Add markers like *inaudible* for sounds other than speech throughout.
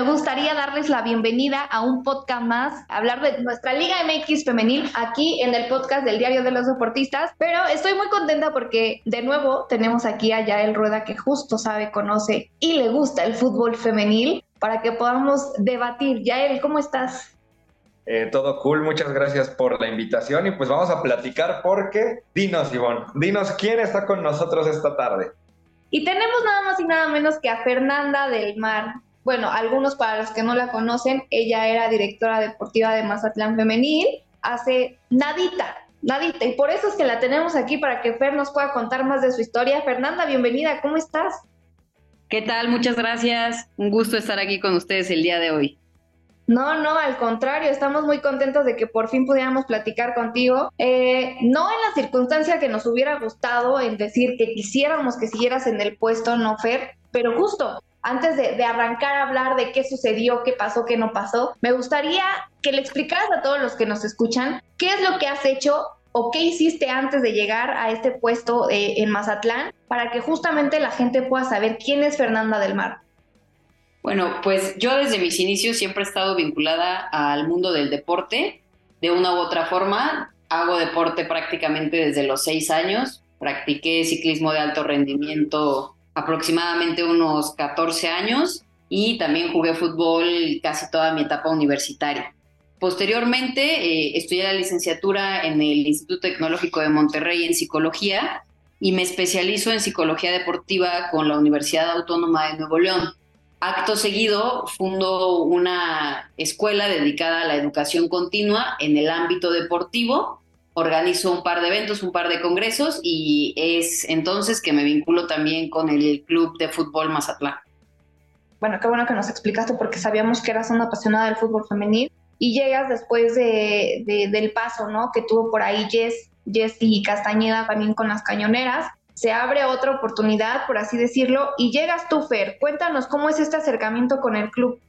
Me gustaría darles la bienvenida a un podcast más, hablar de nuestra Liga MX femenil aquí en el podcast del Diario de los Deportistas, pero estoy muy contenta porque de nuevo tenemos aquí a Yael Rueda que justo sabe, conoce y le gusta el fútbol femenil para que podamos debatir. Yael, ¿cómo estás? Eh, todo cool, muchas gracias por la invitación y pues vamos a platicar porque, dinos Ivonne, dinos quién está con nosotros esta tarde. Y tenemos nada más y nada menos que a Fernanda del Mar. Bueno, algunos para los que no la conocen, ella era directora deportiva de Mazatlán Femenil hace nadita, nadita. Y por eso es que la tenemos aquí para que Fer nos pueda contar más de su historia. Fernanda, bienvenida, ¿cómo estás? ¿Qué tal? Muchas gracias. Un gusto estar aquí con ustedes el día de hoy. No, no, al contrario, estamos muy contentos de que por fin pudiéramos platicar contigo. Eh, no en la circunstancia que nos hubiera gustado, en decir que quisiéramos que siguieras en el puesto, no Fer, pero justo antes de, arrancar a hablar de qué sucedió, qué pasó, qué no pasó, me gustaría que le explicaras a todos los que nos escuchan qué es lo que has hecho o qué hiciste antes de llegar a este puesto eh, en Mazatlán para que justamente la gente pueda saber quién es Fernanda del Mar. Bueno, pues yo desde mis inicios siempre he estado vinculada al mundo del deporte, de una u otra forma. Hago deporte prácticamente desde los seis años. Practiqué ciclismo de alto rendimiento aproximadamente unos 14 años y también jugué fútbol casi toda mi etapa universitaria. Posteriormente eh, estudié la licenciatura en el Instituto Tecnológico de Monterrey en psicología y me especializo en psicología deportiva con la Universidad Autónoma de Nuevo León. Acto seguido, fundo una escuela dedicada a la educación continua en el ámbito deportivo. Organizo un par de eventos, un par de congresos y es entonces que me vinculo también con el Club de Fútbol Mazatlán. Bueno, qué bueno que nos explicaste porque sabíamos que eras una apasionada del fútbol femenil y llegas después de, de, del paso, ¿no? Que tuvo por ahí Jess, Jessy Castañeda también con las cañoneras se abre otra oportunidad, por así decirlo, y llegas tú, Fer. Cuéntanos cómo es este acercamiento con el club.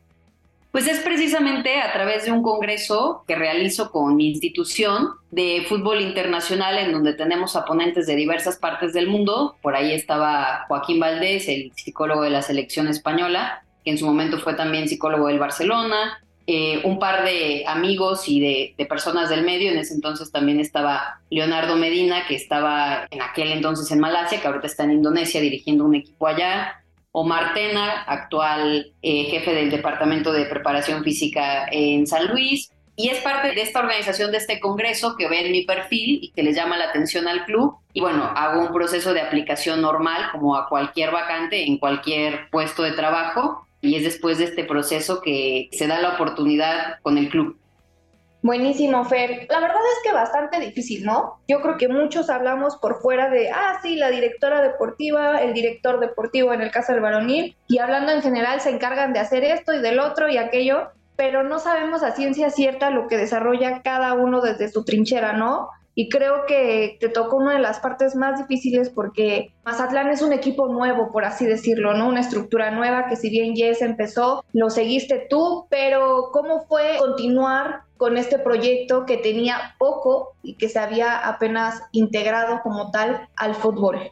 Pues es precisamente a través de un congreso que realizo con mi institución de fútbol internacional en donde tenemos a ponentes de diversas partes del mundo. Por ahí estaba Joaquín Valdés, el psicólogo de la selección española, que en su momento fue también psicólogo del Barcelona, eh, un par de amigos y de, de, personas del medio. En ese entonces también estaba Leonardo Medina, que estaba en aquel entonces en Malasia, que ahorita está en Indonesia dirigiendo un equipo allá. Omar Tena, actual eh, jefe del Departamento de Preparación Física en San Luis. Y es parte de esta organización, de este congreso que ven mi perfil y que les llama la atención al club. Y bueno, hago un proceso de aplicación normal como a cualquier vacante en cualquier puesto de trabajo y es después de este proceso que se da la oportunidad con el club. Buenísimo, Fer. La verdad es que bastante difícil, ¿no? Yo creo que muchos hablamos por fuera de, ah, sí, la directora deportiva, el director deportivo en el caso del varonil, y hablando en general se encargan de hacer esto y del otro y aquello, pero no sabemos a ciencia cierta lo que desarrolla cada uno desde su trinchera, ¿no? Y creo que te tocó una de las partes más difíciles porque Mazatlán es un equipo nuevo, por así decirlo, ¿no? Una estructura nueva que si bien Jess empezó, lo seguiste tú, pero ¿cómo fue continuar con este proyecto que tenía poco y que se había apenas integrado como tal al fútbol?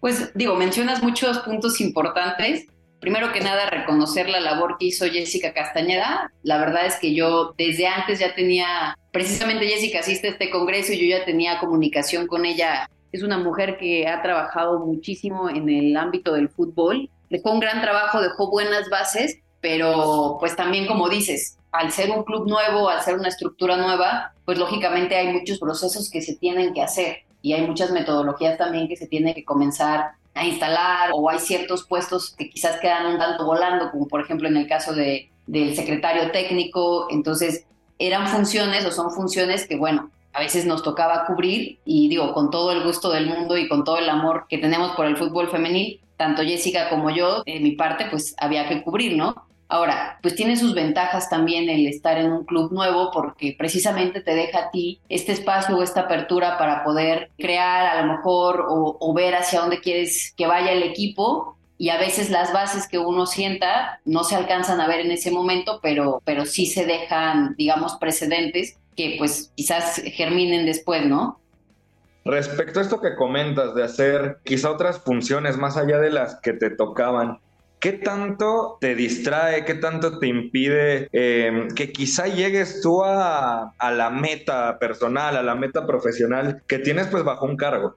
Pues digo, mencionas muchos puntos importantes. Primero que nada, reconocer la labor que hizo Jessica Castañeda. La verdad es que yo desde antes ya tenía, precisamente Jessica asiste a este congreso y yo ya tenía comunicación con ella. Es una mujer que ha trabajado muchísimo en el ámbito del fútbol. Dejó un gran trabajo, dejó buenas bases pero pues también como dices, al ser un club nuevo, al ser una estructura nueva, pues lógicamente hay muchos procesos que se tienen que hacer y hay muchas metodologías también que se tienen que comenzar a instalar o hay ciertos puestos que quizás quedan un tanto volando, como por ejemplo en el caso de, del secretario técnico, entonces eran funciones o son funciones que bueno, a veces nos tocaba cubrir y digo, con todo el gusto del mundo y con todo el amor que tenemos por el fútbol femenil, tanto Jessica como yo, de mi parte, pues había que cubrir, ¿no? Ahora, pues tiene sus ventajas también el estar en un club nuevo porque precisamente te deja a ti este espacio o esta apertura para poder crear a lo mejor o, o ver hacia dónde quieres que vaya el equipo y a veces las bases que uno sienta no se alcanzan a ver en ese momento, pero, pero sí se dejan, digamos, precedentes que pues quizás germinen después, ¿no? Respecto a esto que comentas de hacer quizá otras funciones más allá de las que te tocaban, ¿qué tanto te distrae, qué tanto te impide eh, que quizá llegues tú a, a, la meta personal, a la meta profesional que tienes pues bajo un cargo?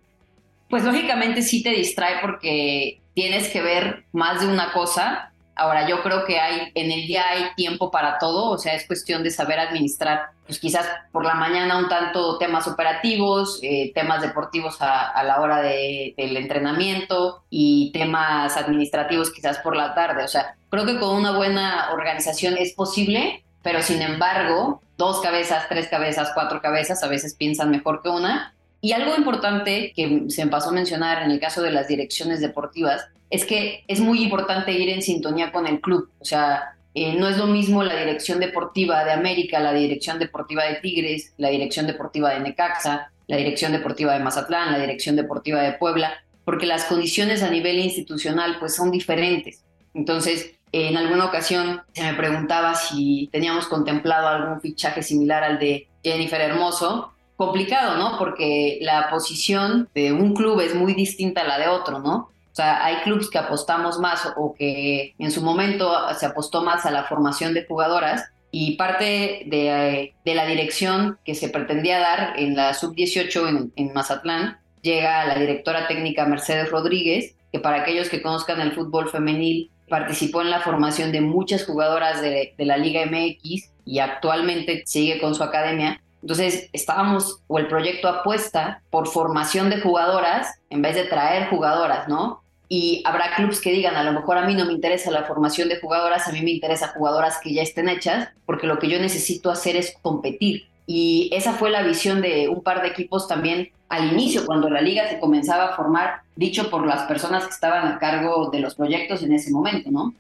Pues lógicamente sí te distrae porque tienes que ver más de una cosa Ahora, yo creo que hay, en el día hay tiempo para todo, o sea, es cuestión de saber administrar, pues quizás por la mañana un tanto temas operativos, eh, temas deportivos a, la hora de, del entrenamiento y temas administrativos quizás por la tarde. O sea, creo que con una buena organización es posible, pero sin embargo, dos cabezas, tres cabezas, cuatro cabezas a veces piensan mejor que una. Y algo importante que se pasó a mencionar en el caso de las direcciones deportivas es que es muy importante ir en sintonía con el club. O sea, eh, no es lo mismo la dirección deportiva de América, la dirección deportiva de Tigres, la dirección deportiva de Necaxa, la dirección deportiva de Mazatlán, la dirección deportiva de Puebla, porque las condiciones a nivel institucional pues son diferentes. Entonces, en alguna ocasión se me preguntaba si teníamos contemplado algún fichaje similar al de Jennifer Hermoso. Complicado, ¿no? Porque la posición de un club es muy distinta a la de otro, ¿no? O sea, hay clubes que apostamos más o que en su momento se apostó más a la formación de jugadoras y parte de, la dirección que se pretendía dar en la sub-18 en, en, Mazatlán llega la directora técnica Mercedes Rodríguez, que para aquellos que conozcan el fútbol femenil participó en la formación de muchas jugadoras de la Liga MX y actualmente sigue con su academia. Entonces estábamos, o el proyecto apuesta por formación de jugadoras en vez de traer jugadoras, ¿no? y habrá clubes que digan, a lo mejor a mí no me interesa la formación de jugadoras, a mí me interesa jugadoras que ya estén hechas, porque lo que yo necesito hacer es competir. Y esa fue la visión de un par de equipos también al inicio, cuando la liga se comenzaba a formar, dicho por las personas que estaban a cargo de los proyectos en ese momento, ¿no?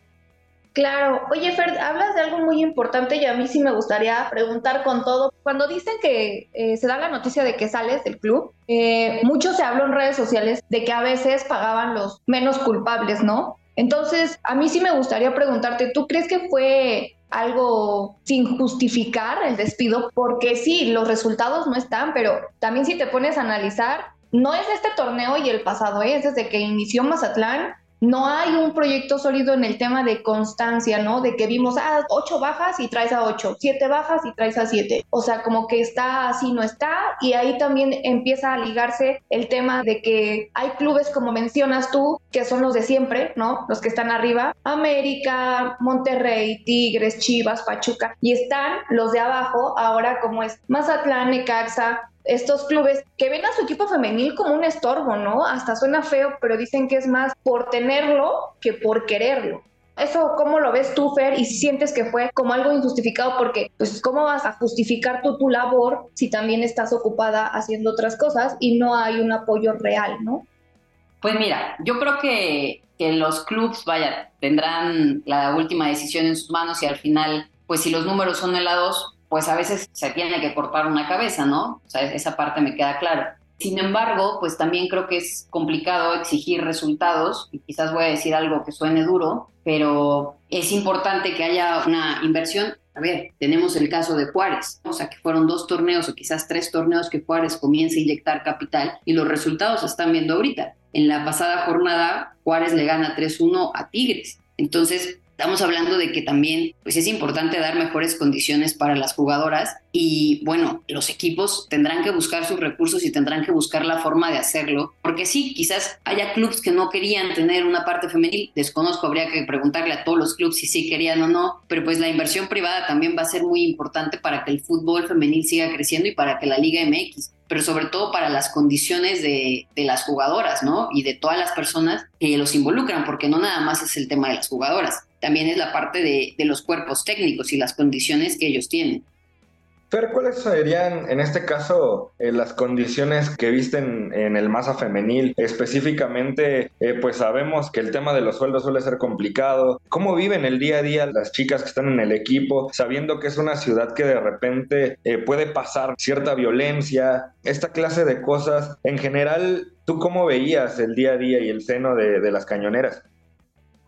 Claro. Oye, Fer, hablas de algo muy importante y a mí sí me gustaría preguntar con todo. Cuando dicen que eh, se da la noticia de que sales del club, eh, mucho se habló en redes sociales de que a veces pagaban los menos culpables, ¿no? Entonces, a mí sí me gustaría preguntarte, ¿tú crees que fue algo sin justificar el despido? Porque sí, los resultados no están, pero también si te pones a analizar, no es este torneo y el pasado, ¿eh? es desde que inició Mazatlán no hay un proyecto sólido en el tema de constancia, ¿no? De que vimos, ah, ocho bajas y traes a ocho, siete bajas y traes a siete. O sea, como que está así, no está. Y ahí también empieza a ligarse el tema de que hay clubes, como mencionas tú, que son los de siempre, ¿no? Los que están arriba. América, Monterrey, Tigres, Chivas, Pachuca. Y están los de abajo, ahora como es Mazatlán, Necaxa, estos clubes que ven a su equipo femenil como un estorbo, ¿no? Hasta suena feo, pero dicen que es más por tenerlo que por quererlo. Eso, ¿cómo lo ves tú, Fer? Y si sientes que fue como algo injustificado, porque, pues, ¿cómo vas a justificar tú tu labor si también estás ocupada haciendo otras cosas y no hay un apoyo real, ¿no? Pues mira, yo creo que, que los clubs, vaya, tendrán la última decisión en sus manos y al final, pues si los números son helados, pues a veces se tiene que cortar una cabeza, ¿no? O sea, esa parte me queda clara. Sin embargo, pues también creo que es complicado exigir resultados y quizás voy a decir algo que suene duro, pero es importante que haya una inversión. A ver, tenemos el caso de Juárez, o sea, que fueron dos torneos o quizás tres torneos que Juárez comienza a inyectar capital y los resultados se están viendo ahorita. En la pasada jornada, Juárez le gana 3-1 a Tigres. Entonces, Estamos hablando de que también pues es importante dar mejores condiciones para las jugadoras y bueno, los equipos tendrán que buscar sus recursos y tendrán que buscar la forma de hacerlo, porque sí, quizás haya clubes que no querían tener una parte femenil, desconozco, habría que preguntarle a todos los clubes si sí querían o no, pero pues la inversión privada también va a ser muy importante para que el fútbol femenil siga creciendo y para que la Liga MX pero sobre todo para las condiciones de, de, las jugadoras, ¿no? Y de todas las personas que los involucran, porque no nada más es el tema de las jugadoras, también es la parte de, de los cuerpos técnicos y las condiciones que ellos tienen. Fer, ¿cuáles serían en este caso eh, las condiciones que visten en el masa femenil? Específicamente, eh, pues sabemos que el tema de los sueldos suele ser complicado. ¿Cómo viven el día a día las chicas que están en el equipo, sabiendo que es una ciudad que de repente eh, puede pasar cierta violencia, esta clase de cosas? En general, ¿tú cómo veías el día a día y el seno de, de las cañoneras?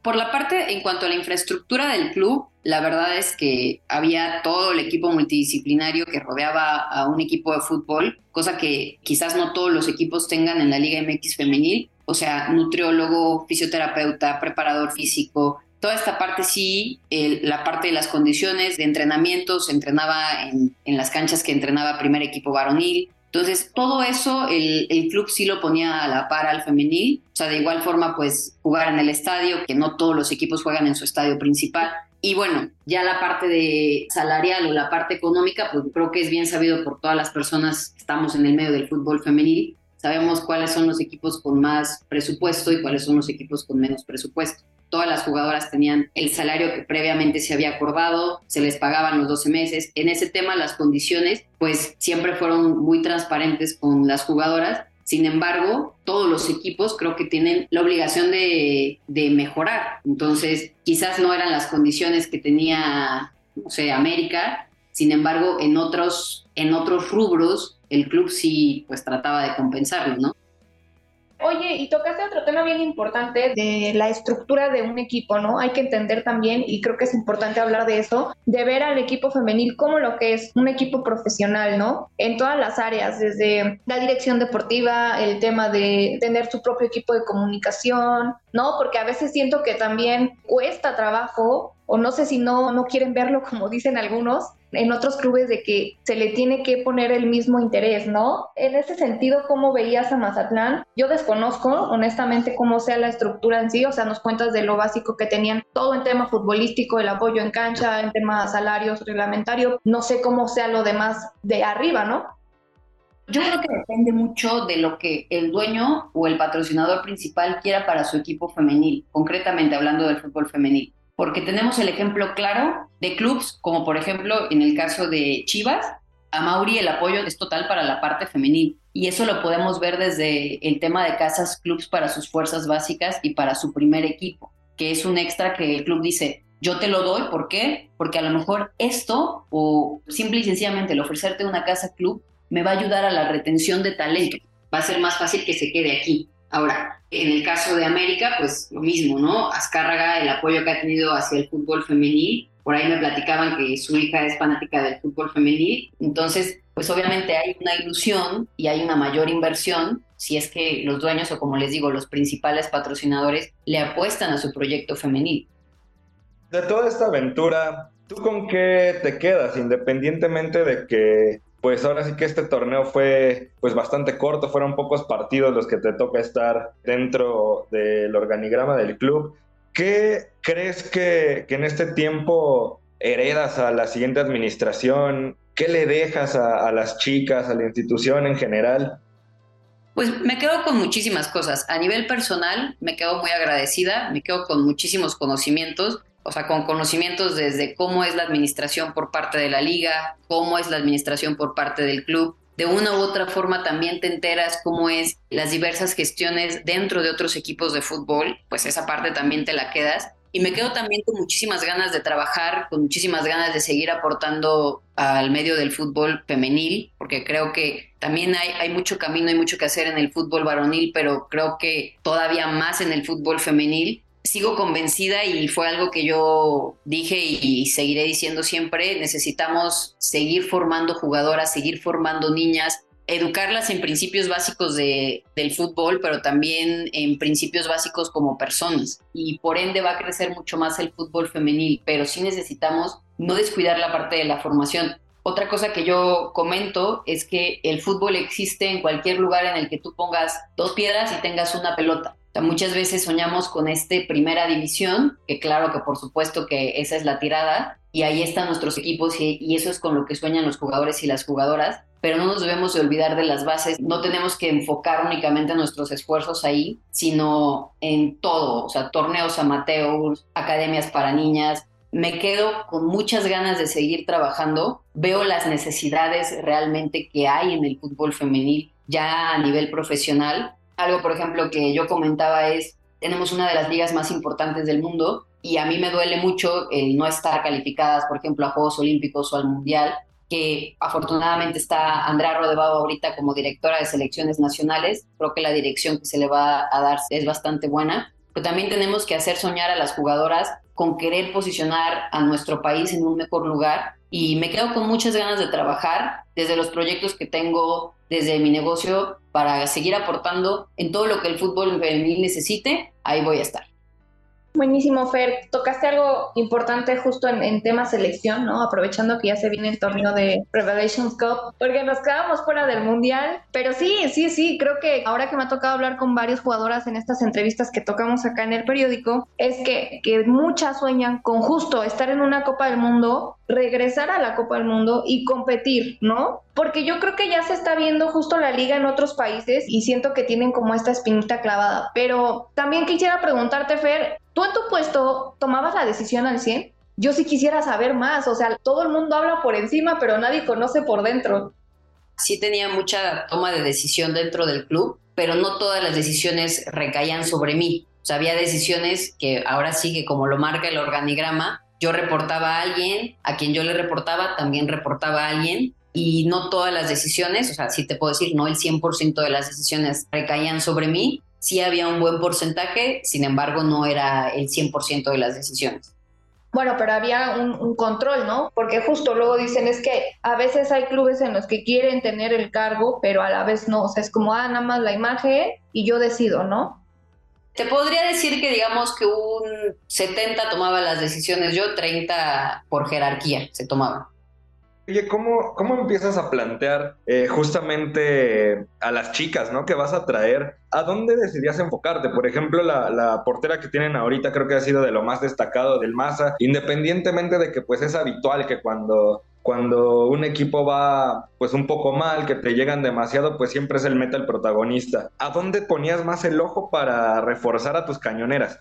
Por la parte en cuanto a la infraestructura del club, la verdad es que había todo el equipo multidisciplinario que rodeaba a un equipo de fútbol, cosa que quizás no todos los equipos tengan en la Liga MX femenil, o sea, nutriólogo, fisioterapeuta, preparador físico, toda esta parte sí, la parte de las condiciones de entrenamiento, se entrenaba en, en, las canchas que entrenaba primer equipo varonil, entonces, todo eso el, el, club sí lo ponía a la par al femenil. O sea, de igual forma, pues jugar en el estadio, que no todos los equipos juegan en su estadio principal. Y bueno, ya la parte de salarial o la parte económica, pues creo que es bien sabido por todas las personas que estamos en el medio del fútbol femenil. Sabemos cuáles son los equipos con más presupuesto y cuáles son los equipos con menos presupuesto todas las jugadoras tenían el salario que previamente se había acordado, se les pagaban los 12 meses. En ese tema las condiciones pues siempre fueron muy transparentes con las jugadoras. Sin embargo, todos los equipos creo que tienen la obligación de, de mejorar. Entonces, quizás no eran las condiciones que tenía, no sé, América. Sin embargo, en otros, en otros rubros, el club sí pues trataba de compensarlo, ¿no? Oye, y tocaste otro tema bien importante de la estructura de un equipo, ¿no? Hay que entender también, y creo que es importante hablar de eso, de ver al equipo femenil como lo que es un equipo profesional, ¿no? En todas las áreas, desde la dirección deportiva, el tema de tener su propio equipo de comunicación, ¿no? Porque a veces siento que también cuesta trabajo o no sé si no, no quieren verlo como dicen algunos, en otros clubes de que se le tiene que poner el mismo interés, ¿no? En ese sentido, ¿cómo veías a Mazatlán? Yo desconozco, honestamente, cómo sea la estructura en sí, o sea, nos cuentas de lo básico que tenían, todo en tema futbolístico, el apoyo en cancha, en tema salarios, reglamentario, no sé cómo sea lo demás de arriba, ¿no? Yo creo que depende mucho de lo que el dueño o el patrocinador principal quiera para su equipo femenil, concretamente hablando del fútbol femenil porque tenemos el ejemplo claro de clubes, como por ejemplo en el caso de Chivas, a Mauri el apoyo es total para la parte femenil. Y eso lo podemos ver desde el tema de casas clubs para sus fuerzas básicas y para su primer equipo, que es un extra que el club dice, yo te lo doy, ¿por qué? Porque a lo mejor esto, o simple y sencillamente el ofrecerte una casa club, me va a ayudar a la retención de talento. Va a ser más fácil que se quede aquí. Ahora, en el caso de América, pues lo mismo, ¿no? Azcárraga, el apoyo que ha tenido hacia el fútbol femenil, por ahí me platicaban que su hija es fanática del fútbol femenil, entonces, pues obviamente hay una ilusión y hay una mayor inversión si es que los dueños o como les digo, los principales patrocinadores le apuestan a su proyecto femenil. De toda esta aventura, ¿tú con qué te quedas? Independientemente de que pues ahora sí que este torneo fue pues bastante corto, fueron pocos partidos los que te toca estar dentro del organigrama del club. ¿Qué crees que, que en este tiempo heredas a la siguiente administración? ¿Qué le dejas a, a las chicas, a la institución en general? Pues me quedo con muchísimas cosas. A nivel personal, me quedo muy agradecida, me quedo con muchísimos conocimientos o sea, con conocimientos desde cómo es la administración por parte de la liga, cómo es la administración por parte del club. De una u otra forma también te enteras cómo es las diversas gestiones dentro de otros equipos de fútbol, pues esa parte también te la quedas. Y me quedo también con muchísimas ganas de trabajar, con muchísimas ganas de seguir aportando al medio del fútbol femenil, porque creo que también hay, hay mucho camino y mucho que hacer en el fútbol varonil, pero creo que todavía más en el fútbol femenil sigo convencida y fue algo que yo dije y seguiré diciendo siempre, necesitamos seguir formando jugadoras, seguir formando niñas, educarlas en principios básicos de, del fútbol, pero también en principios básicos como personas. Y por ende va a crecer mucho más el fútbol femenil, pero sí necesitamos no descuidar la parte de la formación. Otra cosa que yo comento es que el fútbol existe en cualquier lugar en el que tú pongas dos piedras y tengas una pelota. Muchas veces soñamos con este primera división, que claro que por supuesto que esa es la tirada, y ahí están nuestros equipos y, eso es con lo que sueñan los jugadores y las jugadoras, pero no nos debemos de olvidar de las bases. No tenemos que enfocar únicamente nuestros esfuerzos ahí, sino en todo, o sea, torneos amateurs, academias para niñas. Me quedo con muchas ganas de seguir trabajando. Veo las necesidades realmente que hay en el fútbol femenil ya a nivel profesional. Algo, por ejemplo, que yo comentaba es, tenemos una de las ligas más importantes del mundo y a mí me duele mucho el no estar calificadas, por ejemplo, a Juegos Olímpicos o al Mundial, que afortunadamente está Andrea Rodebao ahorita como directora de selecciones nacionales. Creo que la dirección que se le va a dar es bastante buena. Pero también tenemos que hacer soñar a las jugadoras con querer posicionar a nuestro país en un mejor lugar. Y me quedo con muchas ganas de trabajar desde los proyectos que tengo, desde mi negocio, para seguir aportando en todo lo que el fútbol femenil necesite. Ahí voy a estar. Buenísimo, Fer. Tocaste algo importante justo en, tema selección, ¿no? Aprovechando que ya se viene el torneo de Revelations Cup, porque nos quedamos fuera del Mundial. Pero sí, sí, sí, creo que ahora que me ha tocado hablar con varias jugadoras en estas entrevistas que tocamos acá en el periódico, es que, que muchas sueñan con justo estar en una Copa del Mundo, regresar a la Copa del Mundo y competir, ¿no? Porque yo creo que ya se está viendo justo la liga en otros países y siento que tienen como esta espinita clavada. Pero también quisiera preguntarte, Fer, ¿Tú en tu puesto tomabas la decisión al 100? Yo sí quisiera saber más, o sea, todo el mundo habla por encima, pero nadie conoce por dentro. Sí tenía mucha toma de decisión dentro del club, pero no todas las decisiones recaían sobre mí. O sea, había decisiones que ahora sí que como lo marca el organigrama, yo reportaba a alguien, a quien yo le reportaba también reportaba a alguien, y no todas las decisiones, o sea, sí te puedo decir, no el 100% de las decisiones recaían sobre mí, sí había un buen porcentaje, sin embargo no era el 100% de las decisiones. Bueno, pero había un, control, ¿no? Porque justo luego dicen es que a veces hay clubes en los que quieren tener el cargo, pero a la vez no. O sea, es como, ah, nada más la imagen y yo decido, ¿no? Te podría decir que digamos que un 70 tomaba las decisiones, yo 30 por jerarquía se tomaba. Oye, ¿cómo, ¿cómo empiezas a plantear eh, justamente a las chicas, ¿no? Que vas a traer. ¿A dónde decidías enfocarte? Por ejemplo, la, la, portera que tienen ahorita creo que ha sido de lo más destacado del Massa, independientemente de que pues es habitual que cuando cuando un equipo va pues un poco mal, que te llegan demasiado, pues siempre es el meta el protagonista. ¿A dónde ponías más el ojo para reforzar a tus cañoneras?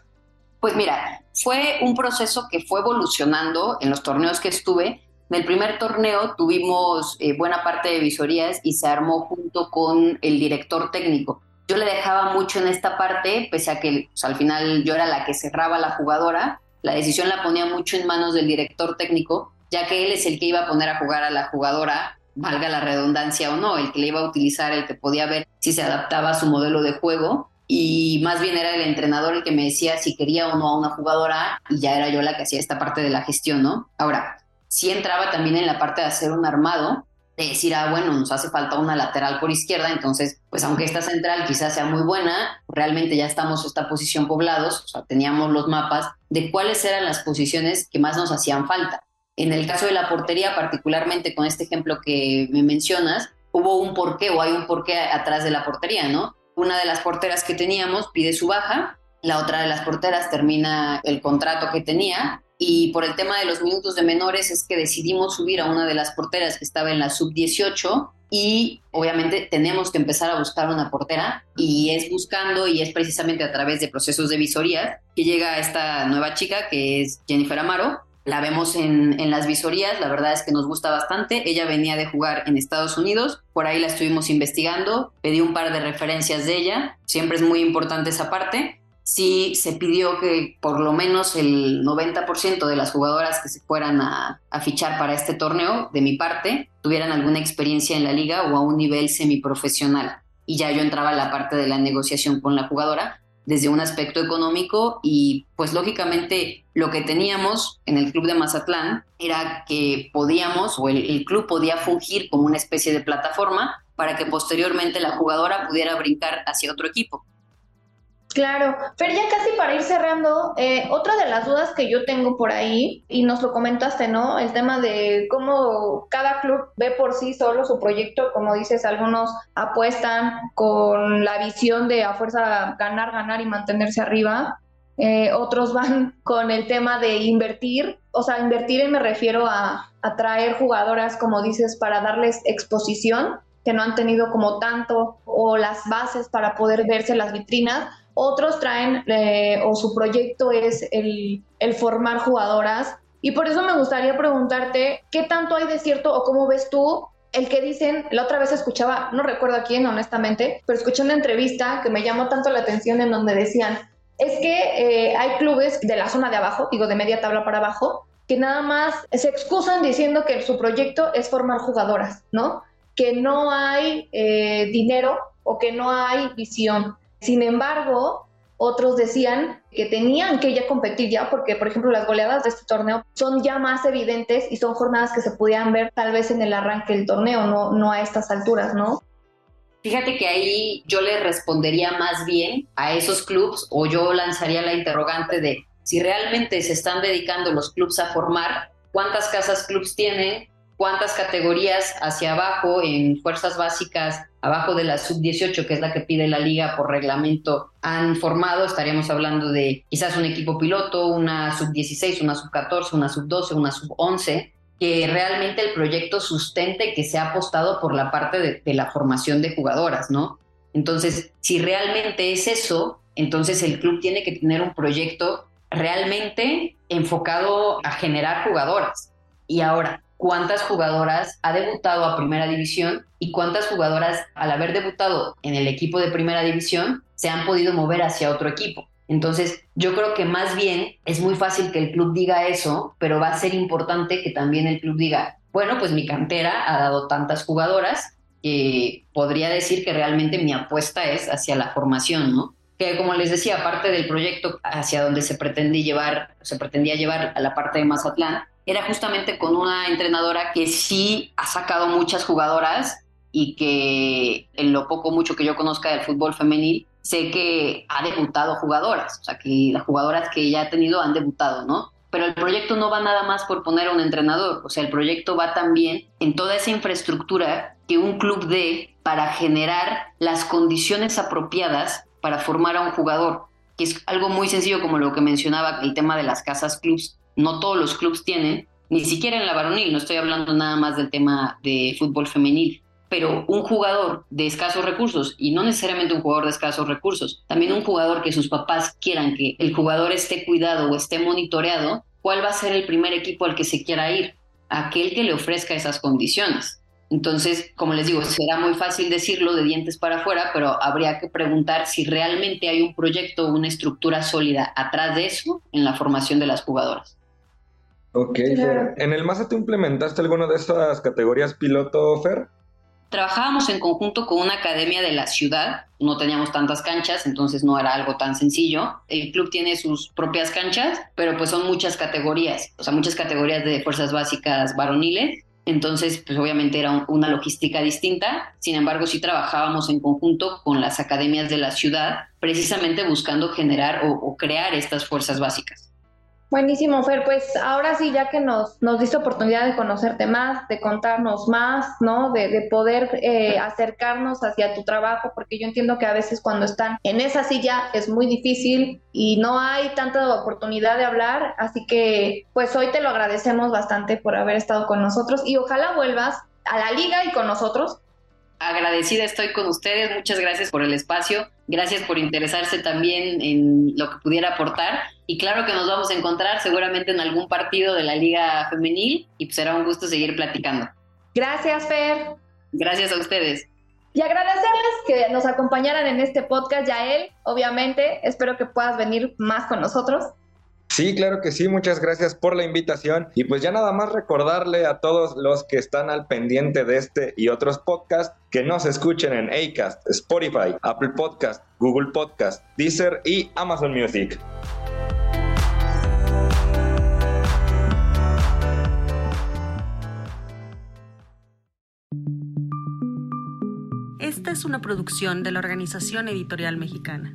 Pues mira, fue un proceso que fue evolucionando en los torneos que estuve en el primer torneo tuvimos eh, buena parte de visorías y se armó junto con el director técnico. Yo le dejaba mucho en esta parte, pese a que al final yo era la que cerraba la jugadora. La decisión la ponía mucho en manos del director técnico, ya que él es el que iba a poner a jugar a la jugadora, valga la redundancia o no, el que le iba a utilizar, el que podía ver si se adaptaba a su modelo de juego. Y más bien era el entrenador el que me decía si quería o no a una jugadora, y ya era yo la que hacía esta parte de la gestión, ¿no? Ahora, sí entraba también en la parte de hacer un armado, de decir, ah, bueno, nos hace falta una lateral por izquierda, entonces, pues aunque esta central quizás sea muy buena, realmente ya estamos esta posición poblados, o sea, teníamos los mapas de cuáles eran las posiciones que más nos hacían falta. En el caso de la portería, particularmente con este ejemplo que me mencionas, hubo un porqué o hay un porqué atrás de la portería, ¿no? Una de las porteras que teníamos pide su baja, la otra de las porteras termina el contrato que tenía y por el tema de los minutos de menores es que decidimos subir a una de las porteras que estaba en la sub-18 y obviamente tenemos que empezar a buscar una portera y es buscando y es precisamente a través de procesos de visorías que llega esta nueva chica que es Jennifer Amaro. La vemos en, en las visorías, la verdad es que nos gusta bastante. Ella venía de jugar en Estados Unidos, por ahí la estuvimos investigando, pedí un par de referencias de ella, siempre es muy importante esa parte sí se pidió que por lo menos el 90% de las jugadoras que se fueran a, fichar para este torneo, de mi parte, tuvieran alguna experiencia en la liga o a un nivel semiprofesional. Y ya yo entraba a la parte de la negociación con la jugadora desde un aspecto económico y pues lógicamente lo que teníamos en el club de Mazatlán era que podíamos o el club podía fungir como una especie de plataforma para que posteriormente la jugadora pudiera brincar hacia otro equipo. Claro, pero ya casi para ir cerrando, eh, otra de las dudas que yo tengo por ahí, y nos lo comentaste, ¿no? El tema de cómo cada club ve por sí solo su proyecto, como dices, algunos apuestan con la visión de a fuerza ganar, ganar y mantenerse arriba, eh, otros *laughs* van con el tema de invertir, o sea, invertir me refiero a atraer jugadoras, como dices, para darles exposición, que no han tenido como tanto, o las bases para poder verse las vitrinas otros traen eh, o su proyecto es el, el formar jugadoras. Y por eso me gustaría preguntarte, ¿qué tanto hay de cierto o cómo ves tú el que dicen, la otra vez escuchaba, no recuerdo a quién honestamente, pero escuché una entrevista que me llamó tanto la atención en donde decían, es que eh, hay clubes de la zona de abajo, digo de media tabla para abajo, que nada más se excusan diciendo que su proyecto es formar jugadoras, ¿no? Que no hay eh, dinero o que no hay visión. Sin embargo, otros decían que tenían que ya competir ya porque, por ejemplo, las goleadas de este torneo son ya más evidentes y son jornadas que se podían ver tal vez en el arranque del torneo, no, no a estas alturas, ¿no? Fíjate que ahí yo le respondería más bien a esos clubes o yo lanzaría la interrogante de si realmente se están dedicando los clubes a formar, cuántas casas clubes tienen, cuántas categorías hacia abajo en fuerzas básicas, abajo de la sub-18, que es la que pide la liga por reglamento, han formado. Estaríamos hablando de quizás un equipo piloto, una sub-16, una sub-14, una sub-12, una sub-11 que realmente el proyecto sustente que se ha apostado por la parte de, de la formación de jugadoras, ¿no? Entonces, si realmente es eso, entonces el club tiene que tener un proyecto realmente enfocado a generar jugadoras. Y ahora, cuántas jugadoras ha debutado a primera división y cuántas jugadoras al haber debutado en el equipo de primera división se han podido mover hacia otro equipo. Entonces, yo creo que más bien es muy fácil que el club diga eso, pero va a ser importante que también el club diga, bueno, pues mi cantera ha dado tantas jugadoras que podría decir que realmente mi apuesta es hacia la formación, ¿no? Que como les decía, aparte del proyecto hacia donde se pretendía llevar, se pretendía llevar a la parte de Mazatlán, era justamente con una entrenadora que sí ha sacado muchas jugadoras y que en lo poco mucho que yo conozca del fútbol femenil, sé que ha debutado jugadoras, o sea, que las jugadoras que ella ha tenido han debutado, ¿no? Pero el proyecto no va nada más por poner a un entrenador, o sea, el proyecto va también en toda esa infraestructura que un club dé para generar las condiciones apropiadas para formar a un jugador, que es algo muy sencillo como lo que mencionaba el tema de las casas clubs no todos los clubes tienen, ni siquiera en la varonil, no estoy hablando nada más del tema de fútbol femenil, pero un jugador de escasos recursos, y no necesariamente un jugador de escasos recursos, también un jugador que sus papás quieran que el jugador esté cuidado o esté monitoreado, ¿cuál va a ser el primer equipo al que se quiera ir? Aquel que le ofrezca esas condiciones. Entonces, como les digo, será muy fácil decirlo de dientes para afuera, pero habría que preguntar si realmente hay un proyecto una estructura sólida atrás de eso en la formación de las jugadoras. Ok, Fer. ¿En el MASA tú implementaste alguna de estas categorías piloto, Fer? Trabajábamos en conjunto con una academia de la ciudad, no teníamos tantas canchas, entonces no era algo tan sencillo. El club tiene sus propias canchas, pero pues son muchas categorías, o sea, muchas categorías de fuerzas básicas varoniles. Entonces, pues obviamente era una logística distinta. Sin embargo, sí trabajábamos en conjunto con las academias de la ciudad, precisamente buscando generar o, o crear estas fuerzas básicas. Buenísimo, Fer. Pues ahora sí, ya que nos, nos diste oportunidad de conocerte más, de contarnos más, ¿no? De, de poder eh, acercarnos hacia tu trabajo, porque yo entiendo que a veces cuando están en esa silla es muy difícil y no hay tanta oportunidad de hablar. Así que, pues hoy te lo agradecemos bastante por haber estado con nosotros y ojalá vuelvas a la liga y con nosotros agradecida estoy con ustedes, muchas gracias por el espacio, gracias por interesarse también en lo que pudiera aportar y claro que nos vamos a encontrar seguramente en algún partido de la Liga Femenil y pues será un gusto seguir platicando. Gracias, Fer. Gracias a ustedes. Y agradecerles que nos acompañaran en este podcast, Yael. Obviamente, espero que puedas venir más con nosotros. Sí, claro que sí, muchas gracias por la invitación y pues ya nada más recordarle a todos los que están al pendiente de este y otros podcasts que nos escuchen en Acast, Spotify, Apple Podcast, Google Podcast, Deezer y Amazon Music. es una producción de la Organización Editorial Mexicana.